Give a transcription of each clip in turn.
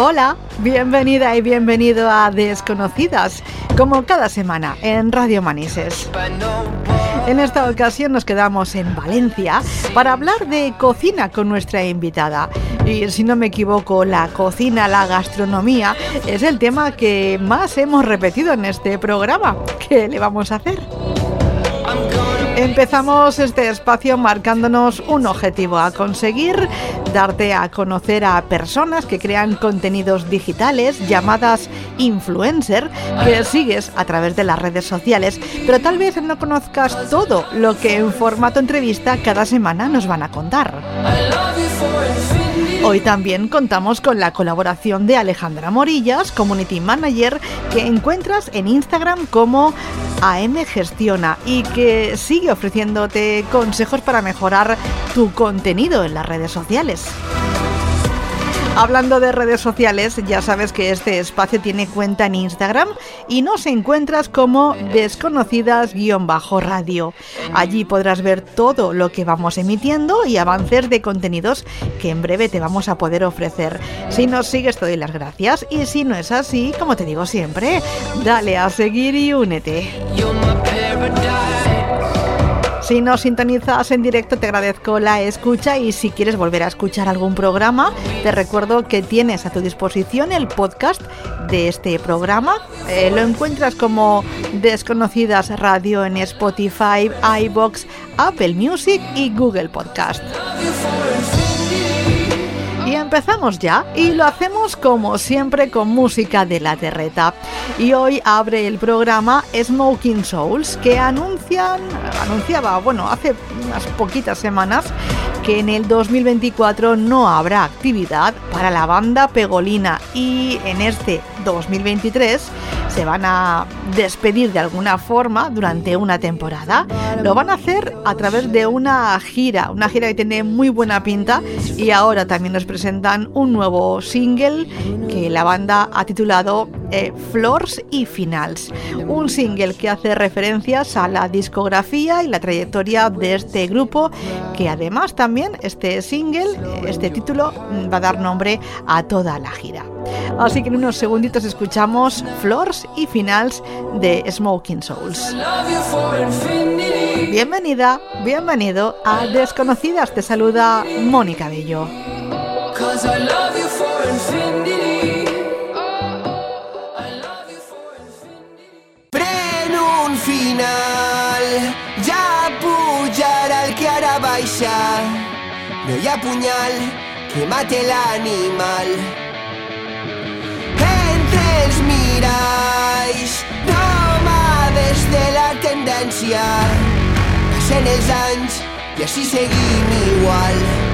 Hola, bienvenida y bienvenido a Desconocidas, como cada semana en Radio Manises. En esta ocasión nos quedamos en Valencia para hablar de cocina con nuestra invitada. Y si no me equivoco, la cocina, la gastronomía es el tema que más hemos repetido en este programa. ¿Qué le vamos a hacer? Empezamos este espacio marcándonos un objetivo a conseguir, darte a conocer a personas que crean contenidos digitales llamadas influencer que sigues a través de las redes sociales, pero tal vez no conozcas todo lo que en formato entrevista cada semana nos van a contar. Hoy también contamos con la colaboración de Alejandra Morillas, Community Manager, que encuentras en Instagram como AM Gestiona y que sigue ofreciéndote consejos para mejorar tu contenido en las redes sociales. Hablando de redes sociales, ya sabes que este espacio tiene cuenta en Instagram y nos encuentras como desconocidas-radio. Allí podrás ver todo lo que vamos emitiendo y avances de contenidos que en breve te vamos a poder ofrecer. Si nos sigues te doy las gracias y si no es así, como te digo siempre, dale a seguir y únete. Si nos sintonizas en directo te agradezco la escucha y si quieres volver a escuchar algún programa, te recuerdo que tienes a tu disposición el podcast de este programa. Eh, lo encuentras como Desconocidas Radio en Spotify, iBox, Apple Music y Google Podcast. Empezamos ya, y lo hacemos como siempre con música de la terreta. Y hoy abre el programa Smoking Souls, que anuncian, anunciaba, bueno, hace unas poquitas semanas, que en el 2024 no habrá actividad para la banda Pegolina y en este 2023 se van a despedir de alguna forma durante una temporada. Lo van a hacer a través de una gira, una gira que tiene muy buena pinta y ahora también nos presentan un nuevo single que la banda ha titulado eh, Floors y Finals. Un single que hace referencias a la discografía y la trayectoria de este grupo que además también este single, eh, este título va a dar nombre a toda la gira. Así que en unos segunditos escuchamos Floors y Finals de Smoking Souls. Bienvenida, bienvenido a Desconocidas. Te saluda Mónica Bello. Pren final, ja pujarà el que ara baixa. No hi ha punyal que mate l'animal. Entre els miralls, nòmades de la tendència. Passen els anys i així seguim igual.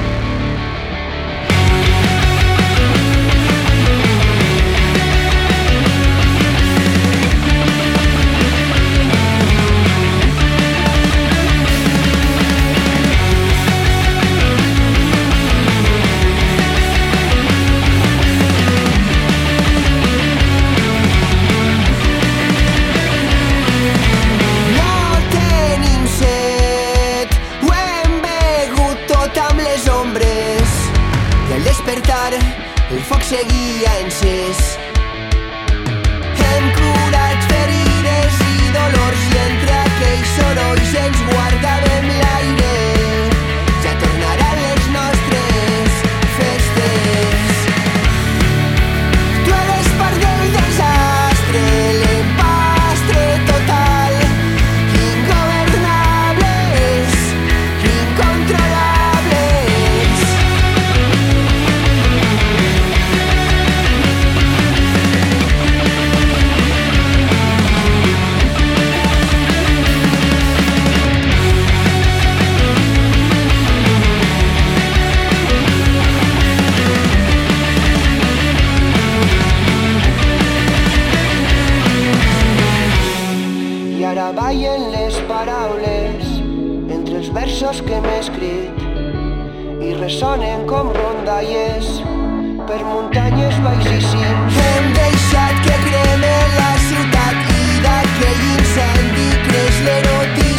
ballen les paraules entre els versos que m'he escrit i ressonen com rondalles per muntanyes, baix i cims. Hem deixat que creme la ciutat i d'aquell incendi creix l'erotisme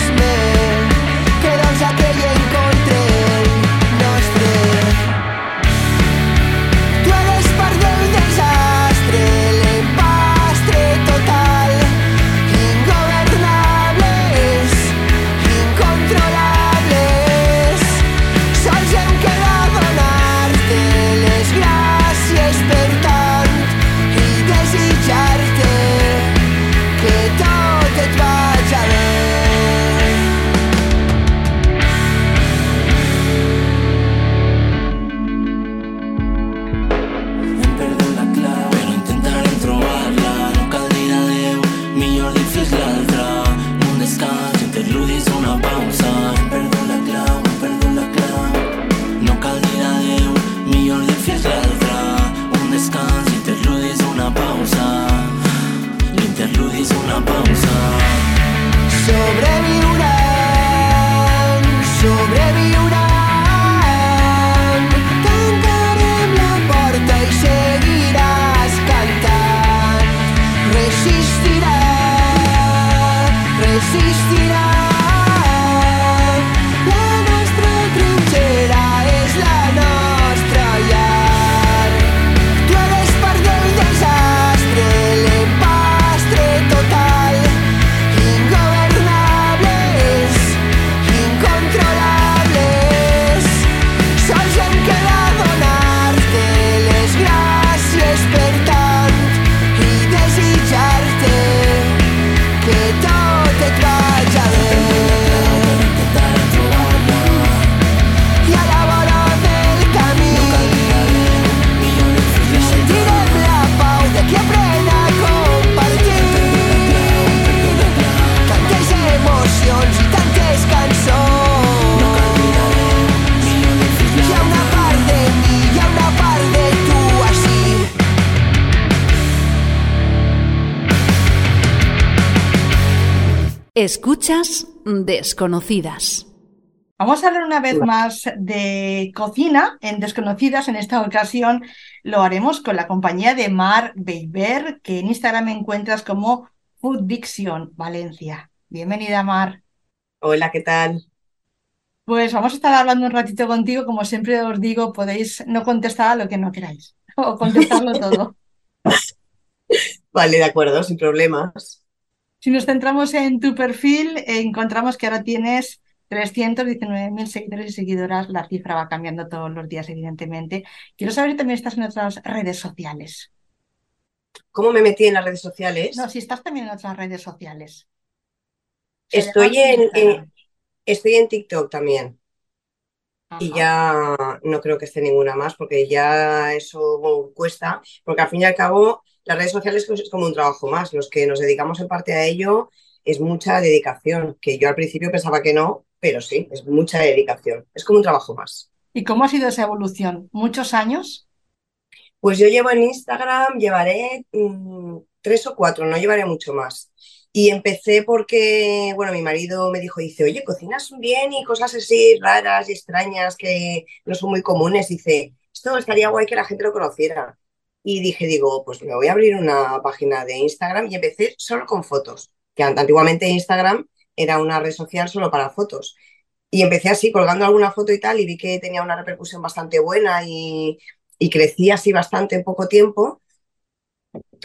Desconocidas. Vamos a hablar una vez más de cocina en Desconocidas. En esta ocasión lo haremos con la compañía de Mar Beiber, que en Instagram encuentras como Food Diction Valencia. Bienvenida, Mar. Hola, ¿qué tal? Pues vamos a estar hablando un ratito contigo. Como siempre os digo, podéis no contestar a lo que no queráis o contestarlo todo. Vale, de acuerdo, sin problemas. Si nos centramos en tu perfil, eh, encontramos que ahora tienes 319.000 seguidores y seguidoras. La cifra va cambiando todos los días, evidentemente. Quiero saber si también estás en otras redes sociales. ¿Cómo me metí en las redes sociales? No, si estás también en otras redes sociales. Se Estoy en, en- estoy en TikTok también. Y ya no creo que esté ninguna más, porque ya eso cuesta, porque al fin y al cabo las redes sociales pues, es como un trabajo más. Los que nos dedicamos en parte a ello es mucha dedicación, que yo al principio pensaba que no, pero sí, es mucha dedicación. Es como un trabajo más. ¿Y cómo ha sido esa evolución? ¿Muchos años? Pues yo llevo en Instagram, llevaré mm, tres o cuatro, no llevaré mucho más. Y empecé porque, bueno, mi marido me dijo, dice, oye, cocinas bien y cosas así raras y extrañas que no son muy comunes. Dice, esto estaría guay que la gente lo conociera. Y dije, digo, pues me voy a abrir una página de Instagram y empecé solo con fotos, que an- antiguamente Instagram era una red social solo para fotos. Y empecé así, colgando alguna foto y tal, y vi que tenía una repercusión bastante buena y, y crecí así bastante en poco tiempo.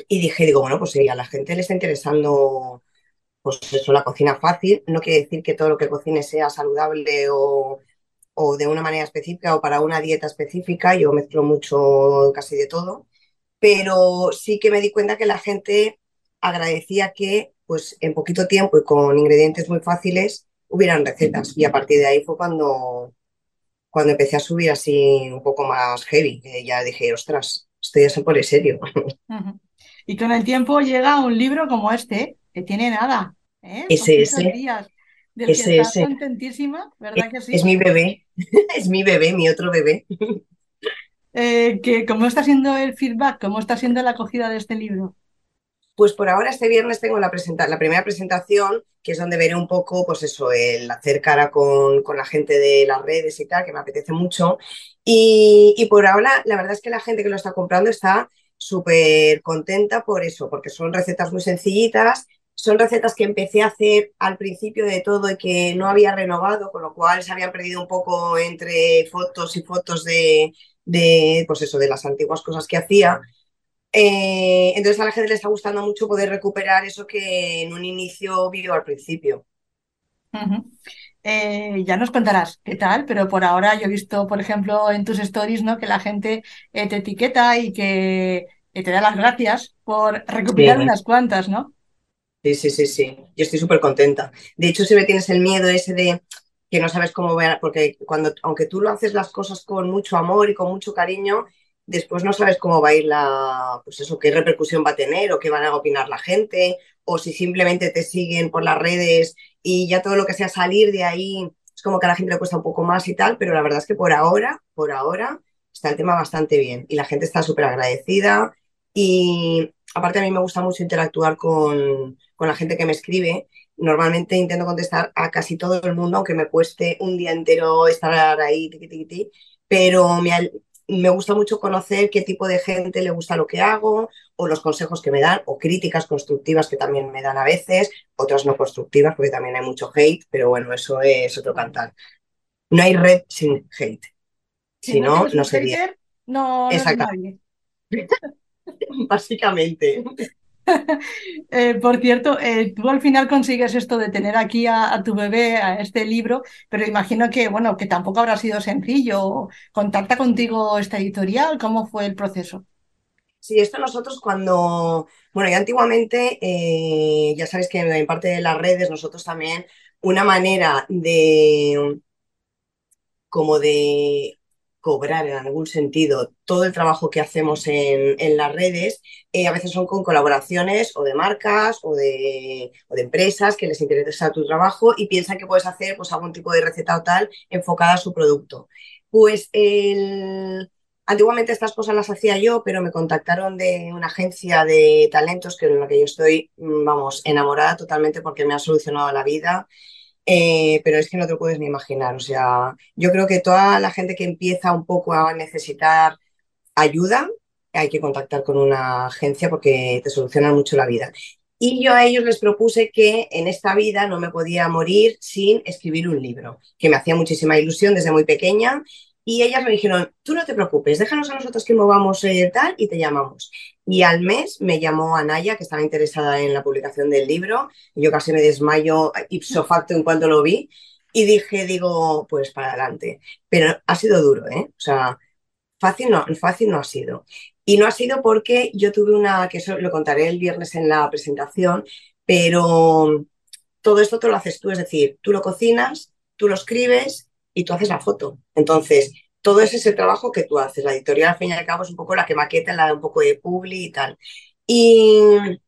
Y dije, digo, bueno, pues si a la gente le está interesando, pues eso, la cocina fácil, no quiere decir que todo lo que cocine sea saludable o, o de una manera específica o para una dieta específica, yo mezclo mucho casi de todo, pero sí que me di cuenta que la gente agradecía que pues en poquito tiempo y con ingredientes muy fáciles hubieran recetas y a partir de ahí fue cuando, cuando empecé a subir así un poco más heavy, ya dije, ostras, esto ya se pone serio. Y con el tiempo llega un libro como este, que tiene nada, ¿eh? Ese, Poquitos ese. días, del que Ese, estás ese. contentísima, ¿verdad que sí? Es mi bebé, es mi bebé, mi otro bebé. Eh, que, ¿cómo está siendo el feedback? ¿Cómo está siendo la acogida de este libro? Pues por ahora este viernes tengo la, primera presentación, que es donde veré un poco, pues eso, el hacer cara con, con la gente de las redes y tal, que me apetece mucho. Y, por ahora, la verdad es que la gente que lo está comprando está súper contenta por eso, porque son recetas muy sencillitas, son recetas que empecé a hacer al principio de todo y que no había renovado, con lo cual se habían perdido un poco entre fotos y fotos de, de pues eso, de las antiguas cosas que hacía. Eh, entonces a la gente le está gustando mucho poder recuperar eso que en un inicio vio al principio. Uh -huh. eh, ya nos contarás qué tal, pero por ahora yo he visto, por ejemplo, en tus stories, ¿no? Que la gente eh, te etiqueta y que te da las gracias por recuperar sí. unas cuantas, ¿no? Sí, sí, sí, sí. Yo estoy súper contenta. De hecho, si me tienes el miedo ese de que no sabes cómo ver, porque cuando, aunque tú lo haces las cosas con mucho amor y con mucho cariño, después no sabes cómo va a ir la, pues eso, qué repercusión va a tener o qué van a opinar la gente, o si simplemente te siguen por las redes y ya todo lo que sea salir de ahí es como que a la gente le cuesta un poco más y tal, pero la verdad es que por ahora, por ahora, está el tema bastante bien y la gente está súper agradecida y aparte a mí me gusta mucho interactuar con, con la gente que me escribe. Normalmente intento contestar a casi todo el mundo, aunque me cueste un día entero estar ahí, tiqui, tiqui, tiqui, pero me, me gusta mucho conocer qué tipo de gente le gusta lo que hago o los consejos que me dan o críticas constructivas que también me dan a veces, otras no constructivas porque también hay mucho hate, pero bueno, eso es otro cantar. No hay red sin hate. Si, si no, no, no sería. No. No Básicamente. eh, por cierto, eh, tú al final consigues esto de tener aquí a, tu bebé, a este libro, pero imagino que, bueno, que tampoco habrá sido sencillo. ¿Contacta contigo esta editorial? ¿Cómo fue el proceso? Sí, esto nosotros cuando, bueno, ya antiguamente, eh, ya sabéis que en parte de las redes nosotros también una manera de, como de cobrar en algún sentido todo el trabajo que hacemos en, en las redes, eh, a veces son con colaboraciones o de marcas o de, o de, empresas que les interesa tu trabajo y piensan que puedes hacer pues, algún tipo de receta o tal enfocada a su producto. Pues el... antiguamente estas cosas las hacía yo, pero me contactaron de una agencia de talentos que en la que yo estoy, vamos, enamorada totalmente porque me ha solucionado la vida. Eh, pero es que no te lo puedes ni imaginar. O sea, yo creo que toda la gente que empieza un poco a necesitar ayuda, hay que contactar con una agencia porque te solucionan mucho la vida. Y yo a ellos les propuse que en esta vida no me podía morir sin escribir un libro, que me hacía muchísima ilusión desde muy pequeña. Y ellas me dijeron, tú no te preocupes, déjanos a nosotros que movamos eh, tal y te llamamos. Y al mes me llamó Anaya, que estaba interesada en la publicación del libro. Yo casi me desmayo ipso facto en cuanto lo vi. Y dije, digo, pues para adelante. Pero ha sido duro, ¿eh? O sea, fácil no, fácil no ha sido. Y no ha sido porque yo tuve una, que eso lo contaré el viernes en la presentación, pero todo esto te lo haces tú, es decir, tú lo cocinas, tú lo escribes y tú haces la foto. Entonces, todo ese es el trabajo que tú haces. La editorial, al fin y al cabo, es un poco la que maqueta, la de un poco de publi y tal. Y,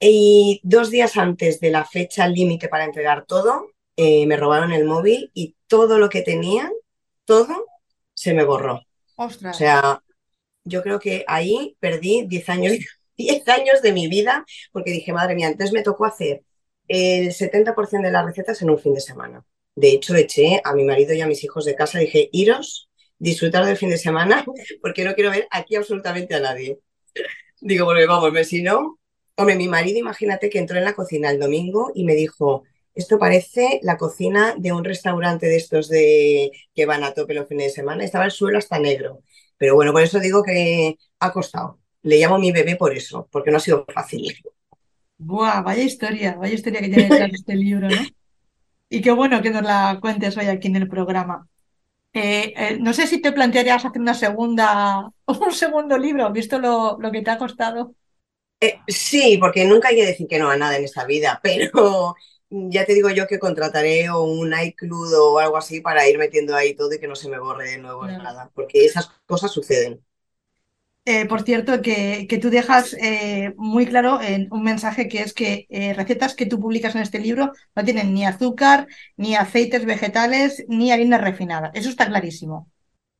y dos días antes de la fecha límite para entregar todo, eh, me robaron el móvil y todo lo que tenía, todo, se me borró. Ostras. O sea, yo creo que ahí perdí 10 años, 10 años de mi vida porque dije, madre mía, entonces me tocó hacer el 70% de las recetas en un fin de semana. De hecho, eché a mi marido y a mis hijos de casa, dije, iros, disfrutar del fin de semana, porque no quiero ver aquí absolutamente a nadie. Digo, porque vamos, si no, hombre, mi marido, imagínate que entró en la cocina el domingo y me dijo, esto parece la cocina de un restaurante de estos de que van a tope los fines de semana, estaba el suelo hasta negro. Pero bueno, por eso digo que ha costado. Le llamo mi bebé por eso, porque no ha sido fácil. Buah, vaya historia, vaya historia que tiene detrás este libro, ¿no? Y qué bueno que nos la cuentes hoy aquí en el programa. Eh, eh, no sé si te plantearías hacer una segunda, un segundo libro, visto lo, lo que te ha costado. Eh, sí, porque nunca hay que decir que no a nada en esta vida, pero ya te digo yo que contrataré un iCloud o algo así para ir metiendo ahí todo y que no se me borre de nuevo Claro. nada, porque esas cosas suceden. Eh, por cierto, que, que tú dejas eh, muy claro en un mensaje que es que eh, recetas que tú publicas en este libro no tienen ni azúcar, ni aceites vegetales, ni harina refinada. Eso está clarísimo.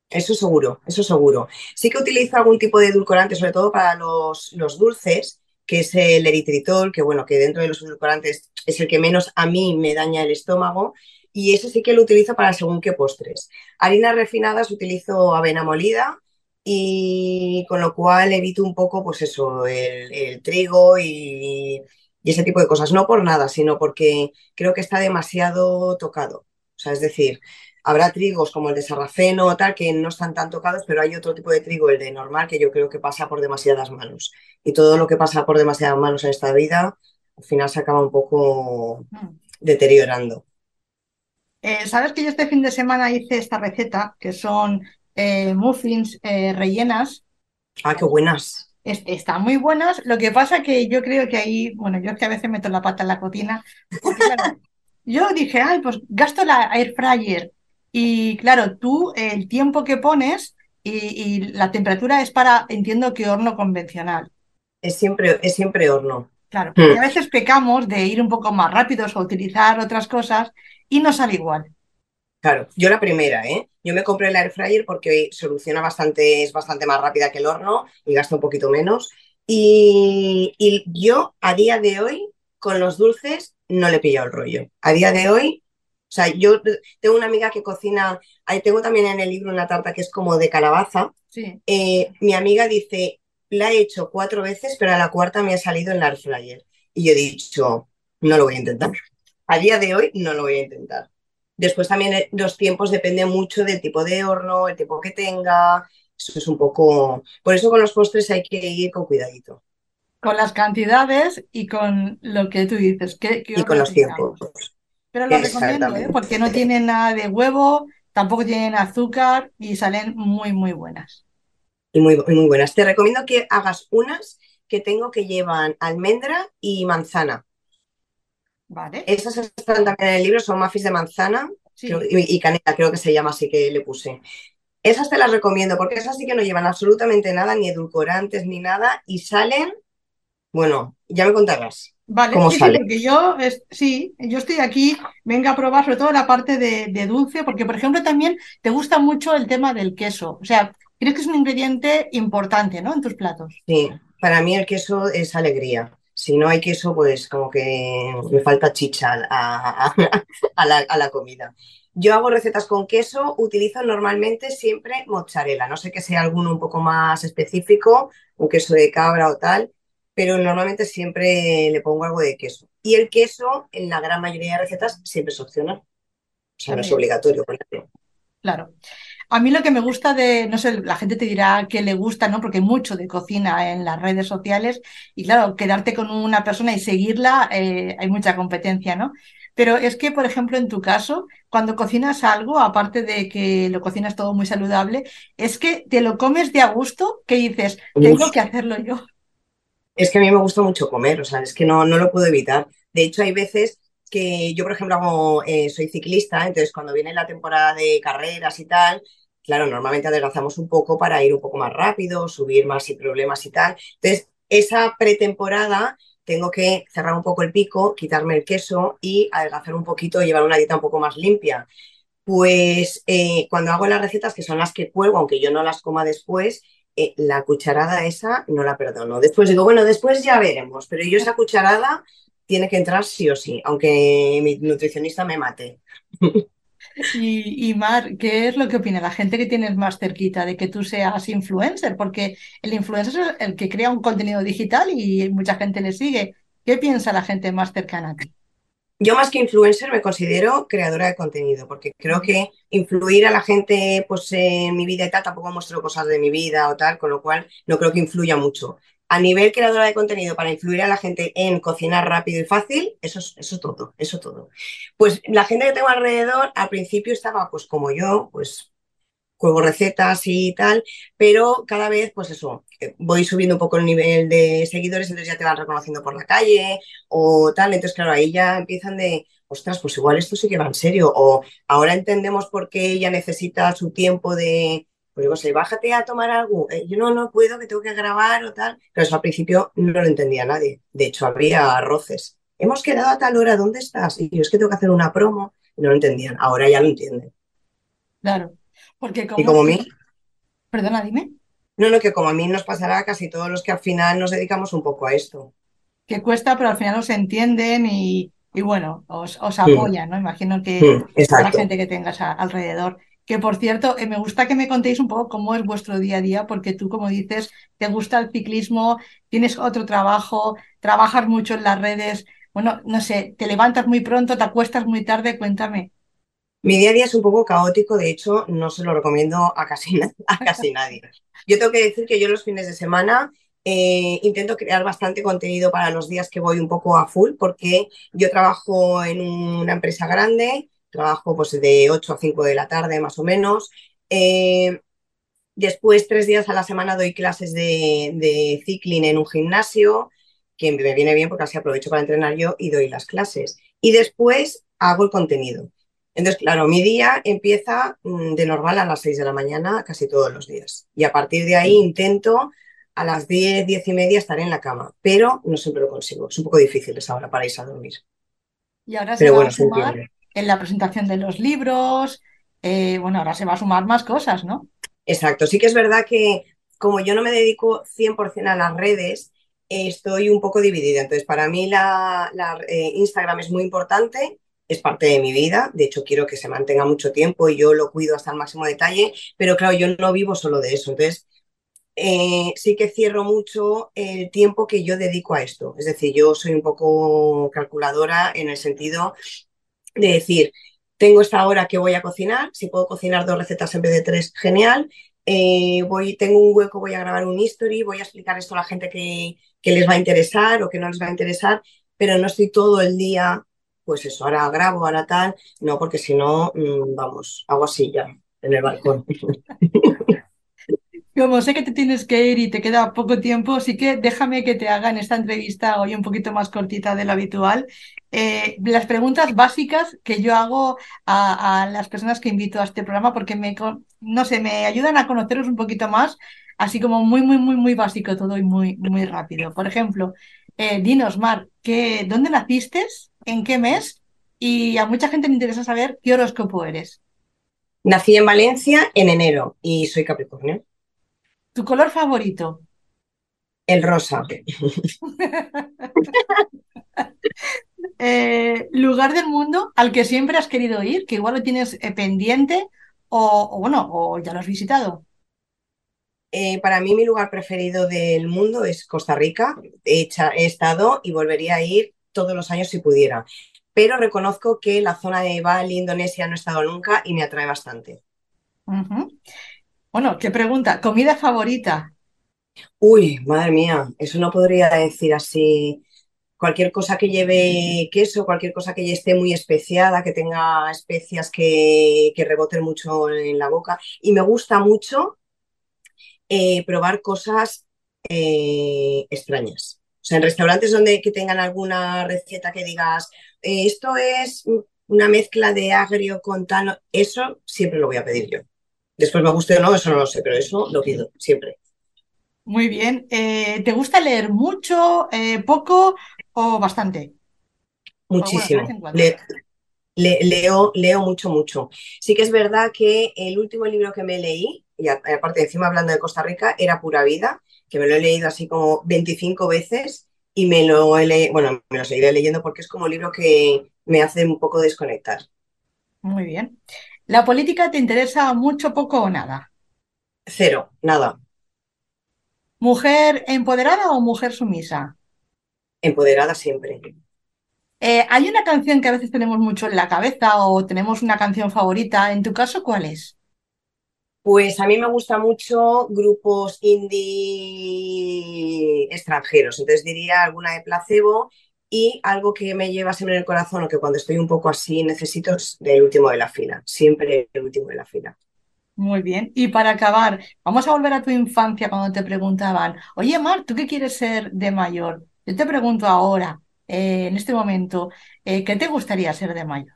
Eso seguro, eso seguro. Sí que utilizo algún tipo de edulcorante, sobre todo para los, los dulces, que es el eritritol, que bueno, que dentro de los edulcorantes es el que menos a mí me daña el estómago. Y ese sí que lo utilizo para según qué postres. Harinas refinadas utilizo avena molida y con lo cual evito un poco, pues eso, el, el trigo y, y ese tipo de cosas. No por nada, sino porque creo que está demasiado tocado. O sea, es decir, habrá trigos como el de sarraceno o tal que no están tan tocados, pero hay otro tipo de trigo, el de normal, que yo creo que pasa por demasiadas manos. Y todo lo que pasa por demasiadas manos en esta vida, al final se acaba un poco Mm. deteriorando. Eh, ¿sabes que yo este fin de semana hice esta receta, que son eh, muffins eh, rellenas? Ah, qué buenas. Es- están muy buenas. Lo que pasa que yo creo que ahí, bueno, yo es que a veces meto la pata en la cocina. Porque, claro, yo dije, ay, pues gasto la air fryer. Y claro, tú el tiempo que pones y, y la temperatura es para, entiendo que horno convencional. Es siempre, es siempre horno. Claro, Mm. porque a veces pecamos de ir un poco más rápidos o utilizar otras cosas y no sale igual. Claro, yo la primera, ¿eh? Yo me compré el air fryer porque soluciona bastante, es bastante más rápida que el horno y gasta un poquito menos. Y, y yo a día de hoy, con los dulces, no le he pillado el rollo. A día de hoy, o sea, yo tengo una amiga que cocina, ahí tengo también en el libro una tarta que es como de calabaza. Sí. Eh, mi amiga dice, la he hecho cuatro veces, pero a la cuarta me ha salido en la air fryer. Y yo he dicho, no lo voy a intentar. A día de hoy no lo voy a intentar. Después también eh, los tiempos dependen mucho del tipo de horno, el tiempo que tenga. Eso es un poco... Por eso con los postres hay que ir con cuidadito. Con las cantidades y con lo que tú dices, qué, qué Y con los tiempos. Pero lo recomiendo, ¿eh? Porque no tienen nada de huevo, tampoco tienen azúcar y salen muy, muy buenas. Y muy, muy buenas. Te recomiendo que hagas unas que tengo que llevan almendra y manzana. ¿Vale? Esas están también en el libro, son muffins de manzana Sí. creo- y, y canela, creo que se llama así que le puse. Esas te las recomiendo porque esas sí que no llevan absolutamente nada, ni edulcorantes ni nada, y salen, bueno, ya me contarás Vale, cómo sí, sí, sale. porque yo, es- sí, yo estoy aquí, venga a probar sobre todo la parte de, de dulce, porque por ejemplo también te gusta mucho el tema del queso. O sea, crees que es un ingrediente importante, ¿no? En tus platos. Sí, para mí el queso es alegría. Si no hay queso, pues como que me falta chicha a, a- a la, a la comida. Yo hago recetas con queso, utilizo normalmente siempre mozzarella, no sé que sea alguno un poco más específico, un queso de cabra o tal, pero normalmente siempre le pongo algo de queso. Y el queso, en la gran mayoría de recetas, siempre es opcional, o sea, no es obligatorio ponerlo. Claro. A mí lo que me gusta de, no sé, la gente te dirá que le gusta, ¿no? Porque hay mucho de cocina en las redes sociales y claro, quedarte con una persona y seguirla, eh, hay mucha competencia, ¿no? Pero es que, por ejemplo, en tu caso, cuando cocinas algo, aparte de que lo cocinas todo muy saludable, es que te lo comes de a gusto, que dices, tengo Uf. que hacerlo yo. Es que a mí me gusta mucho comer, o sea, es que no, no lo puedo evitar. De hecho, hay veces yo, por ejemplo, eh, soy ciclista, entonces cuando viene la temporada de carreras y tal, claro, normalmente adelgazamos un poco para ir un poco más rápido, subir más sin problemas y tal. Entonces, esa pretemporada tengo que cerrar un poco el pico, quitarme el queso y adelgazar un poquito, llevar una dieta un poco más limpia. Pues eh, cuando hago las recetas, que son las que cuelgo, aunque yo no las coma después, eh, la cucharada esa no la perdono. Después digo, bueno, después ya veremos, pero yo esa cucharada tiene que entrar sí o sí, aunque mi nutricionista me mate. Y, y Mar, ¿qué es lo que opina la gente que tienes más cerquita de que tú seas influencer? Porque el influencer es el que crea un contenido digital y mucha gente le sigue. ¿Qué piensa la gente más cercana a ti? Yo más que influencer me considero creadora de contenido, porque creo que influir a la gente pues, en mi vida y tal, tampoco muestro cosas de mi vida o tal, con lo cual no creo que influya mucho. A nivel creadora de contenido, para influir a la gente en cocinar rápido y fácil, eso es eso todo, eso todo. Pues la gente que tengo alrededor, al principio estaba pues como yo, pues juego recetas y tal, pero cada vez, pues eso, eh, voy subiendo un poco el nivel de seguidores, entonces ya te van reconociendo por la calle o tal, entonces claro, ahí ya empiezan de, ostras, pues igual esto sí que va en serio, o ahora entendemos por qué ella necesita su tiempo de, pues yo sé, bájate a tomar algo, Eh, yo no, no puedo, que tengo que grabar o tal, pero eso al principio no lo entendía nadie, de hecho habría roces, hemos quedado a tal hora, ¿dónde estás? Y yo es que tengo que hacer una promo, y no lo entendían, ahora ya lo entienden. Claro, porque Y como como... mí, Perdona, dime. No, no, que como a mí nos pasará a casi todos los que al final nos dedicamos un poco a esto. Que cuesta, pero al final os entienden y, y bueno, os, os apoyan, ¿no? Imagino que Mm, la gente que tengas a- alrededor. Que por cierto, eh, me gusta que me contéis un poco cómo es vuestro día a día, porque tú, como dices, te gusta el ciclismo, tienes otro trabajo, trabajas mucho en las redes. Bueno, no sé, te levantas muy pronto, te acuestas muy tarde, cuéntame. Mi día a día es un poco caótico, de hecho, no se lo recomiendo a casi, a casi nadie. Yo tengo que decir que yo los fines de semana eh, intento crear bastante contenido para los días que voy un poco a full, porque yo trabajo en una empresa grande, trabajo pues de 8 a 5 de la tarde más o menos. Eh, después, tres días a la semana doy clases de, de cycling en un gimnasio, que me viene bien porque así aprovecho para entrenar yo y doy las clases. Y después hago el contenido. Entonces, claro, mi día empieza mm, de normal a las 6 de la mañana casi todos los días. Y a partir de ahí intento a las 10, 10 y media estar en la cama, pero no siempre lo consigo. Es un poco difícil esa hora para irse a dormir. Y ahora se Pero va a bueno, sumar. En la presentación de los libros, eh, bueno, ahora se va a sumar más cosas, ¿no? Exacto. Sí que es verdad que como yo no me dedico 100% a las redes, estoy un poco dividida. Entonces, para mí la, la, eh, Instagram es muy importante, es parte de mi vida. De hecho, quiero que se mantenga mucho tiempo y yo lo cuido hasta el máximo detalle. Pero claro, yo no vivo solo de eso. Entonces, eh, sí que cierro mucho el tiempo que yo dedico a esto. Es decir, yo soy un poco calculadora en el sentido de decir, tengo esta hora que voy a cocinar, si puedo cocinar dos recetas en vez de tres, genial. Eh, voy, tengo un hueco, voy a grabar un history, voy a explicar esto a la gente que, que les va a interesar o que no les va a interesar, pero no estoy todo el día, pues eso, ahora grabo, ahora tal, no, porque si no, mmm, vamos, hago así ya, en el balcón. Como sé que te tienes que ir y te queda poco tiempo, así que déjame que te haga en esta entrevista hoy un poquito más cortita de lo habitual. Eh, las preguntas básicas que yo hago a, a, las personas que invito a este programa porque me, no sé, me ayudan a conoceros un poquito más, así como muy, muy, muy, muy básico todo y muy, muy rápido. Por ejemplo, eh, dinos, Mar, ¿qué, ¿dónde naciste? ¿En qué mes? Y a mucha gente le interesa saber qué horóscopo eres. Nací en Valencia en enero y soy Capricornio. ¿Tu color favorito? El rosa. eh, lugar del mundo al que siempre has querido ir, que igual lo tienes eh, pendiente o, o, bueno, o ya lo has visitado. Eh, para mí mi lugar preferido del mundo es Costa Rica. He, he estado y volvería a ir todos los años si pudiera. Pero reconozco que la zona de Bali, Indonesia, no he estado nunca y me atrae bastante. Uh -huh. Bueno, qué pregunta. ¿Comida favorita? Uy, madre mía, eso no podría decir así. Cualquier cosa que lleve queso, cualquier cosa que esté muy especiada, que tenga especias que, que reboten mucho en la boca. Y me gusta mucho eh, probar cosas eh, extrañas. O sea, en restaurantes donde que tengan alguna receta que digas, eh, esto es una mezcla de agrio con tal, eso siempre lo voy a pedir yo. Después me guste o no, eso no lo sé, pero eso lo pido siempre. Muy bien. Eh, ¿Te gusta leer mucho, eh, poco o bastante? Muchísimo. O bueno, Le, le, leo, leo mucho, mucho. Sí que es verdad que el último libro que me leí, y aparte encima hablando de Costa Rica, era Pura Vida, que me lo he leído así como 25 veces y me lo he leído, bueno, me lo seguiré leyendo porque es como un libro que me hace un poco desconectar. Muy bien. ¿La política te interesa mucho, poco o nada? Cero, nada. ¿Mujer empoderada o mujer sumisa? Empoderada siempre. Eh, hay una canción que a veces tenemos mucho en la cabeza o tenemos una canción favorita. ¿En tu caso cuál es? Pues a mí me gusta mucho grupos indie extranjeros. Entonces diría alguna de placebo y algo que me lleva siempre en el corazón o que cuando estoy un poco así necesito es del último de la fila. Siempre el último de la fila. Muy bien. Y para acabar, vamos a volver a tu infancia cuando te preguntaban, oye Mar, ¿tú qué quieres ser de mayor? Yo te pregunto ahora, eh, en este momento, eh, ¿qué te gustaría ser de mayor?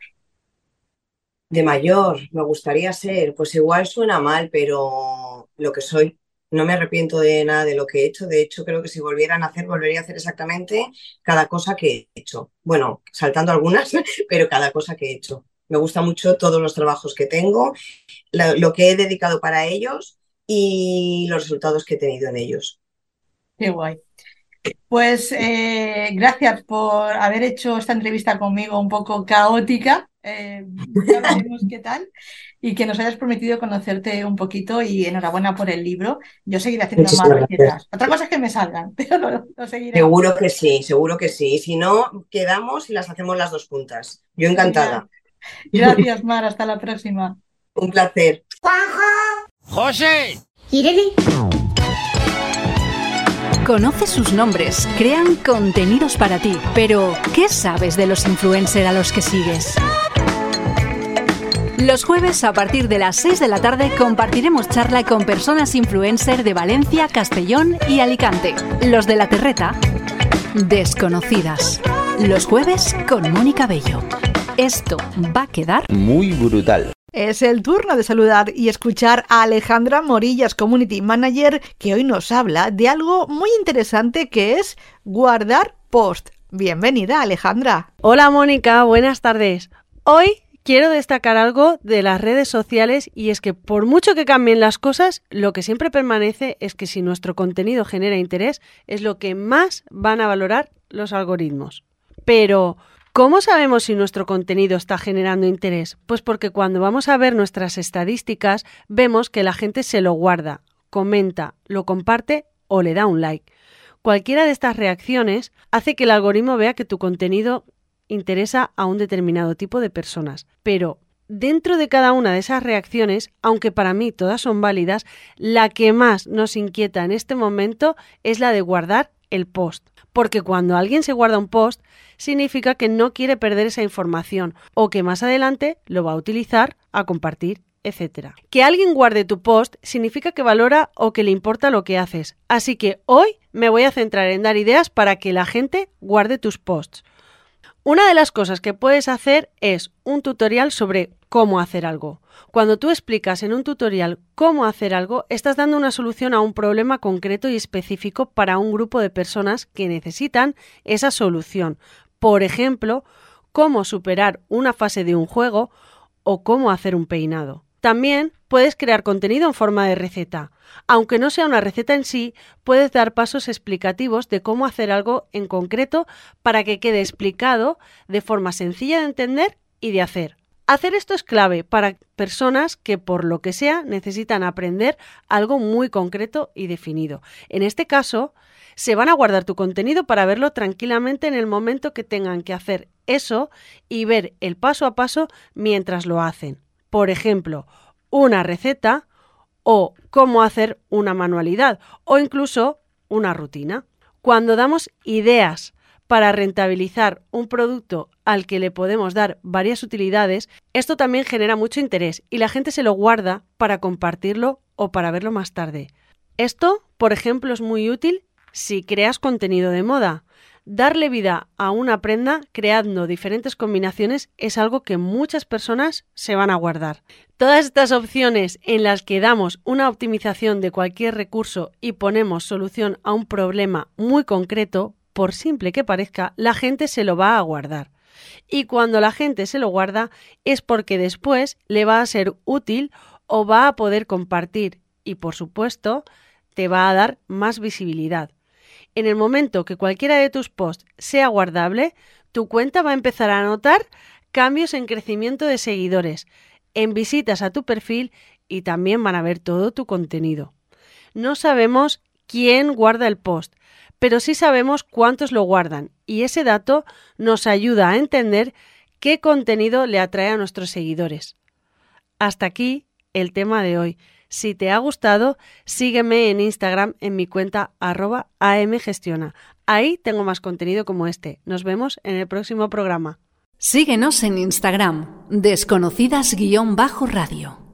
De mayor, me gustaría ser, pues igual suena mal, pero lo que soy. No me arrepiento de nada de lo que he hecho. De hecho, creo que si volvieran a hacer, volvería a hacer exactamente cada cosa que he hecho. Bueno, saltando algunas, pero cada cosa que he hecho. Me gusta mucho todos los trabajos que tengo, lo, lo que he dedicado para ellos y los resultados que he tenido en ellos. Qué guay. Pues eh, gracias por haber hecho esta entrevista conmigo un poco caótica. Eh, ya veremos qué tal. Y que nos hayas prometido conocerte un poquito y enhorabuena por el libro. Yo seguiré haciendo Muchísimas más gracias. recetas. Otra cosa es que me salgan, pero lo, lo seguiré. Seguro que sí, seguro que sí. Si no, quedamos y las hacemos las dos juntas. Yo encantada. Gracias, Mar. Hasta la próxima. Un placer. ¡José! Conoce sus nombres, crean contenidos para ti, pero ¿qué sabes de los influencers a los que sigues? Los jueves a partir de las 6 de la tarde compartiremos charla con personas influencer de Valencia, Castellón y Alicante. Los de la Terreta, desconocidas. Los jueves con Mónica Bello. Esto va a quedar Muy brutal. Es el turno de saludar y escuchar a Alejandra Morillas, Community Manager, que hoy nos habla de algo muy interesante que es guardar post. Bienvenida, Alejandra. Hola Mónica, buenas tardes. Hoy quiero destacar algo de las redes sociales y es que por mucho que cambien las cosas, lo que siempre permanece es que si nuestro contenido genera interés es lo que más van a valorar los algoritmos. Pero, ¿cómo sabemos si nuestro contenido está generando interés? Pues porque cuando vamos a ver nuestras estadísticas vemos que la gente se lo guarda, comenta, lo comparte o le da un like. Cualquiera de estas reacciones hace que el algoritmo vea que tu contenido interesa a un determinado tipo de personas. Pero dentro de cada una de esas reacciones, aunque para mí todas son válidas, la que más nos inquieta en este momento es la de guardar el post. Porque cuando alguien se guarda un post, significa que no quiere perder esa información o que más adelante lo va a utilizar a compartir etc. Que alguien guarde tu post significa que valora o que le importa lo que haces. Así que hoy me voy a centrar en dar ideas para que la gente guarde tus posts. Una de las cosas que puedes hacer es un tutorial sobre cómo hacer algo. Cuando tú explicas en un tutorial cómo hacer algo, estás dando una solución a un problema concreto y específico para un grupo de personas que necesitan esa solución. Por ejemplo, cómo superar una fase de un juego o cómo hacer un peinado. También puedes crear contenido en forma de receta. Aunque no sea una receta en sí, puedes dar pasos explicativos de cómo hacer algo en concreto para que quede explicado de forma sencilla de entender y de hacer. Hacer esto es clave para personas que por lo que sea necesitan aprender algo muy concreto y definido. En este caso, se van a guardar tu contenido para verlo tranquilamente en el momento que tengan que hacer eso y ver el paso a paso mientras lo hacen por ejemplo, una receta o cómo hacer una manualidad o incluso una rutina. Cuando damos ideas para rentabilizar un producto al que le podemos dar varias utilidades, esto también genera mucho interés y la gente se lo guarda para compartirlo o para verlo más tarde. Esto, por ejemplo, es muy útil si creas contenido de moda. Darle vida a una prenda creando diferentes combinaciones es algo que muchas personas se van a guardar. Todas estas opciones en las que damos una optimización de cualquier recurso y ponemos solución a un problema muy concreto, por simple que parezca, la gente se lo va a guardar. Y cuando la gente se lo guarda es porque después le va a ser útil o va a poder compartir y por supuesto te va a dar más visibilidad en el momento que cualquiera de tus posts sea guardable, tu cuenta va a empezar a notar cambios en crecimiento de seguidores, en visitas a tu perfil y también van a ver todo tu contenido. No sabemos quién guarda el post, pero sí sabemos cuántos lo guardan y ese dato nos ayuda a entender qué contenido le atrae a nuestros seguidores. Hasta aquí el tema de hoy. Si te ha gustado, sígueme en Instagram en mi cuenta arroba amgestiona. Ahí tengo más contenido como este. Nos vemos en el próximo programa. Síguenos en Instagram, desconocidas-radio.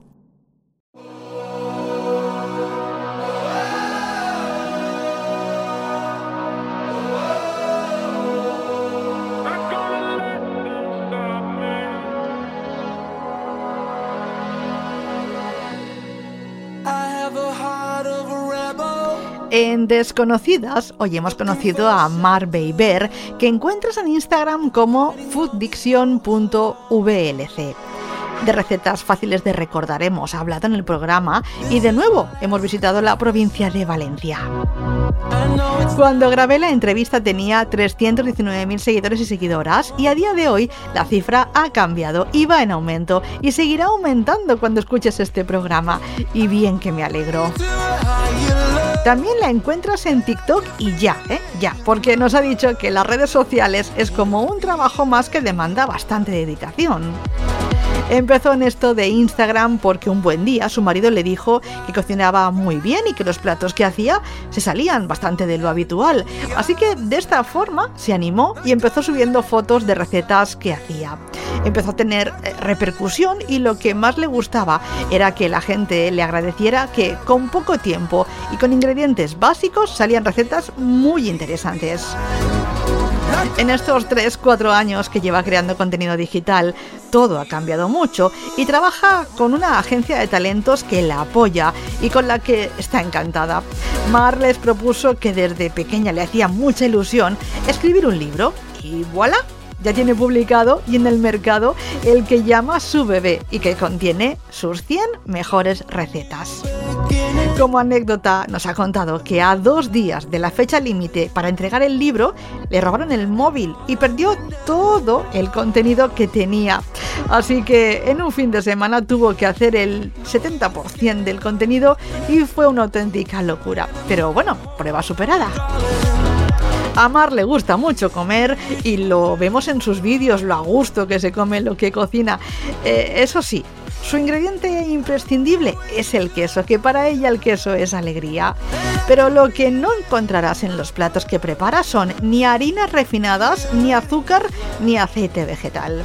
En Desconocidas, hoy hemos conocido a Mar Beiber, que encuentras en Instagram como fooddiction.vlc. De recetas fáciles de recordar hemos hablado en el programa y de nuevo hemos visitado la provincia de Valencia. Cuando grabé la entrevista tenía 319.000 seguidores y seguidoras y a día de hoy la cifra ha cambiado y va en aumento y seguirá aumentando cuando escuches este programa. Y bien que me alegro. También la encuentras en TikTok y ya, ¿eh? Ya, porque nos ha dicho que las redes sociales es como un trabajo más que demanda bastante dedicación. Empezó en esto de Instagram porque un buen día su marido le dijo que cocinaba muy bien y que los platos que hacía se salían bastante de lo habitual. Así que de esta forma se animó y empezó subiendo fotos de recetas que hacía. Empezó a tener eh, repercusión y lo que más le gustaba era que la gente le agradeciera que con poco tiempo y con ingredientes básicos salían recetas muy interesantes. En estos 3-4 años que lleva creando contenido digital, todo ha cambiado mucho y trabaja con una agencia de talentos que la apoya y con la que está encantada. Mar les propuso que desde pequeña le hacía mucha ilusión escribir un libro y voilà, ya tiene publicado y en el mercado el que llama Su bebé y que contiene sus 100 mejores recetas. Como anécdota nos ha contado que a dos días de la fecha límite para entregar el libro le robaron el móvil y perdió todo el contenido que tenía. Así que en un fin de semana tuvo que hacer el 70% del contenido y fue una auténtica locura. Pero bueno, prueba superada. A Mar le gusta mucho comer y lo vemos en sus vídeos, lo a gusto que se come lo que cocina. Eh, eso sí, su ingrediente imprescindible es el queso, que para ella el queso es alegría. Pero lo que no encontrarás en los platos que prepara son ni harinas refinadas, ni azúcar, ni aceite vegetal.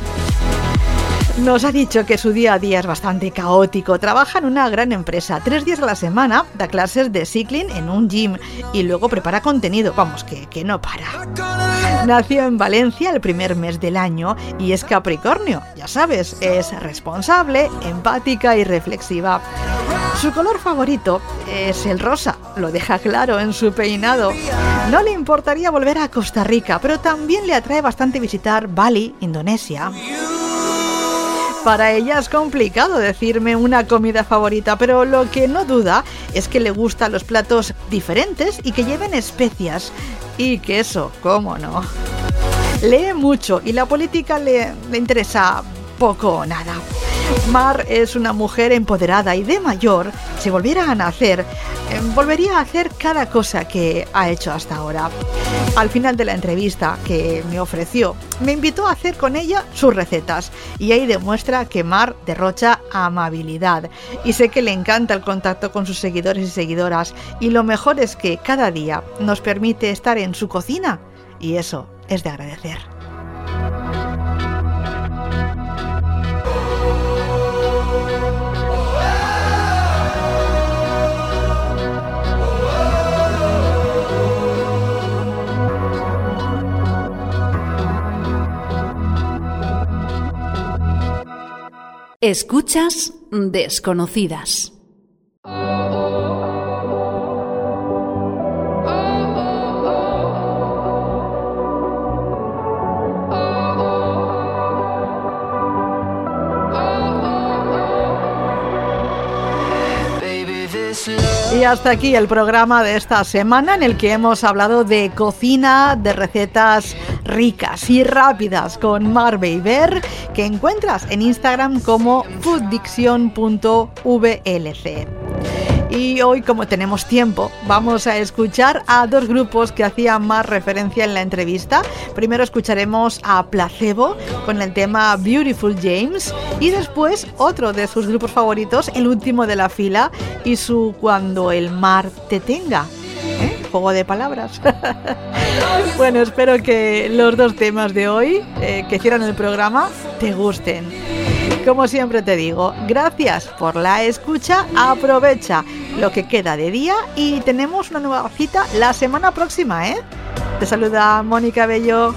Nos ha dicho que su día a día es bastante caótico. Trabaja en una gran empresa. Tres días a la semana da clases de cycling en un gym y luego prepara contenido. Vamos, que, que no para. Nació en Valencia el primer mes del año y es Capricornio. Ya sabes, es responsable, empática y reflexiva. Su color favorito es el rosa. Lo deja claro en su peinado. No le importaría volver a Costa Rica, pero también le atrae bastante visitar Bali, Indonesia. Para ella es complicado decirme una comida favorita, pero lo que no duda es que le gustan los platos diferentes y que lleven especias. Y queso, cómo no. Lee mucho y la política le, le interesa poco o nada. Mar es una mujer empoderada y de mayor, si volviera a nacer, eh, volvería a hacer cada cosa que ha hecho hasta ahora. Al final de la entrevista que me ofreció, me invitó a hacer con ella sus recetas y ahí demuestra que Mar derrocha amabilidad y sé que le encanta el contacto con sus seguidores y seguidoras y lo mejor es que cada día nos permite estar en su cocina y eso es de agradecer. Escuchas desconocidas. Y hasta aquí el programa de esta semana en el que hemos hablado de cocina, de recetas ricas y rápidas con Mar Beiber, que encuentras en Instagram como fooddiction.vlc. Y hoy, como tenemos tiempo, vamos a escuchar a dos grupos que hacían más referencia en la entrevista. Primero escucharemos a Placebo con el tema Beautiful James y después otro de sus grupos favoritos, el último de la fila, y su Cuando el mar te tenga. ¿Eh? Juego de palabras. bueno, espero que los dos temas de hoy eh, que hicieron el programa te gusten. Como siempre te digo, gracias por la escucha, aprovecha lo que queda de día y tenemos una nueva cita la semana próxima, ¿eh? Te saluda Mónica Bello.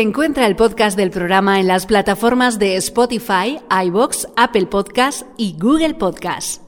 Encuentra el podcast del programa en las plataformas de Spotify, iBox, Apple Podcasts y Google Podcasts.